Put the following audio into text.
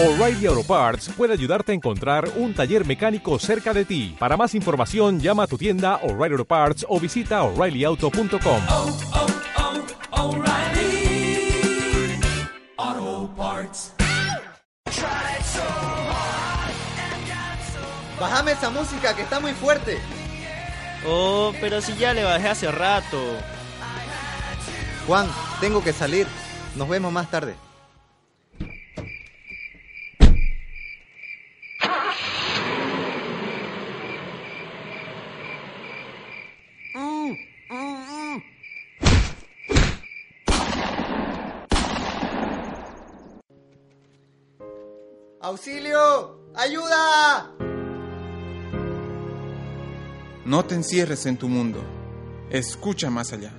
O'Reilly Auto Parts puede ayudarte a encontrar un taller mecánico cerca de ti. Para más información, llama a tu tienda O'Reilly Auto Parts o visita oreillyauto.com. oh, oh, Parts. Bájame esa música que está muy fuerte. Oh, pero si ya le bajé hace rato. Juan, tengo que salir. Nos vemos más tarde. ¡Auxilio! ¡Ayuda! No te encierres en tu mundo. Escucha más allá.